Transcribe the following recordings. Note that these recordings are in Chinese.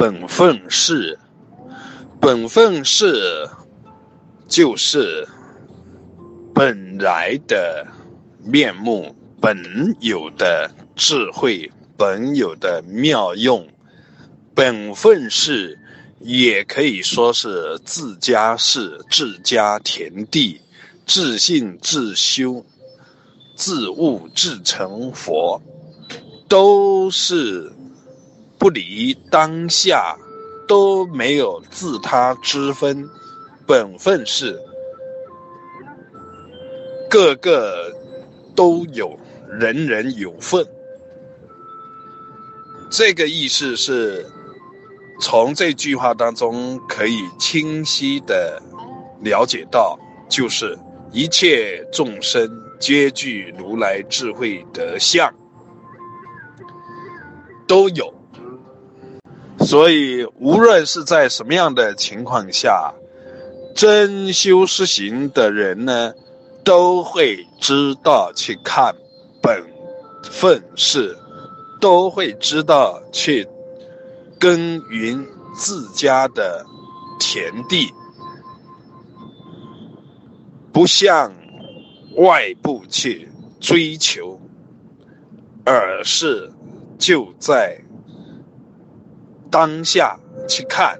本分是，本分是就是本来的面目，本有的智慧，本有的妙用。本分是也可以说是自家事、自家田地、自信自修、自悟自成佛，都是。不离当下，都没有自他之分，本分是个个都有，人人有份。这个意思是，从这句话当中可以清晰的了解到，就是一切众生皆具如来智慧德相，都有。所以，无论是在什么样的情况下，真修实行的人呢，都会知道去看本分事，都会知道去耕耘自家的田地，不向外部去追求，而是就在。当下去看，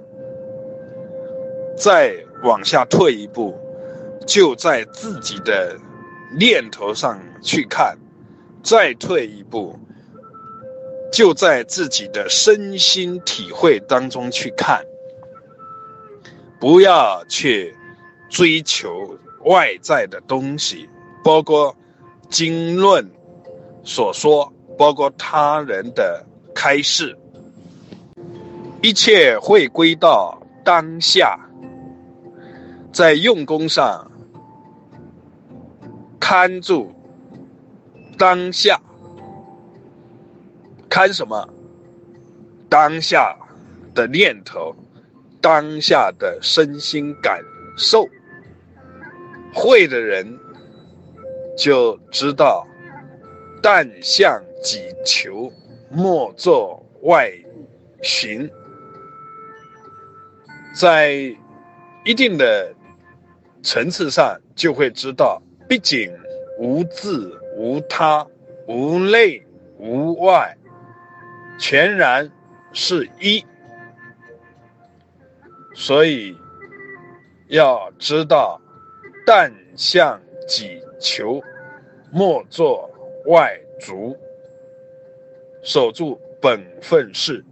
再往下退一步，就在自己的念头上去看，再退一步，就在自己的身心体会当中去看，不要去追求外在的东西，包括经论所说，包括他人的开示。一切会归到当下，在用功上看住当下，看什么？当下的念头，当下的身心感受。会的人就知道，但向己求，莫作外寻。在一定的层次上，就会知道，毕竟无自无他，无内无外，全然是一。所以要知道，但向己求，莫作外逐，守住本分事。